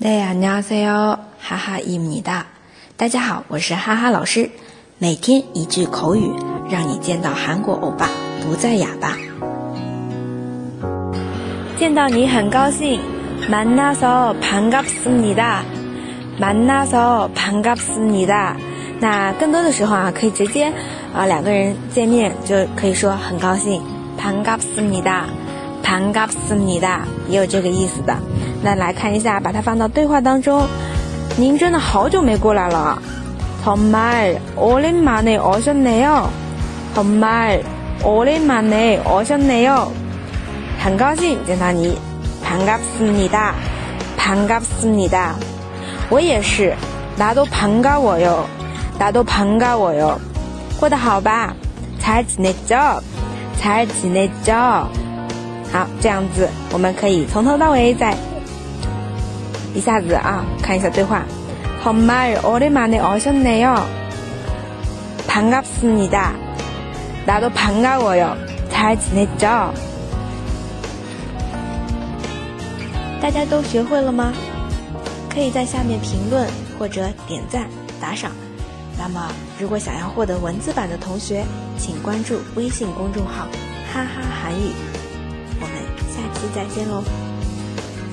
네 안녕하세요. 하하입니다. 大家好，我是哈哈老师。每天一句口语，让你见到韩国欧巴不再哑巴。见到你很高兴，만나서반갑습니다 만나서반갑습니다那更多的时候啊，可以直接啊两个人见面就可以说很高兴，반갑습니다 반갑습니다也有这个意思的。那来看一下，把它放到对话当中。您真的好久没过来了，정말오랜만에오셨네 요。 정말오랜만에오셨네 요。 很高兴见到你，반갑습니 다， 반갑습니 다。 我也是，나도반가워 요， 나도반가워 요。 过得好吧？잘지냈 죠？ 잘지냈 죠？ 好，这样子我们可以从头到尾再。一下子啊，看一下对话。정말오랜만에오셨네 요。 반갑습니 다。 나도반가워 요。 잘지냈 죠？ 大家都学会了吗？可以在下面评论或者点赞打赏。那么，如果想要获得文字版的同学，请关注微信公众号“哈哈韩语”。 再见喽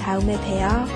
她有没有陪啊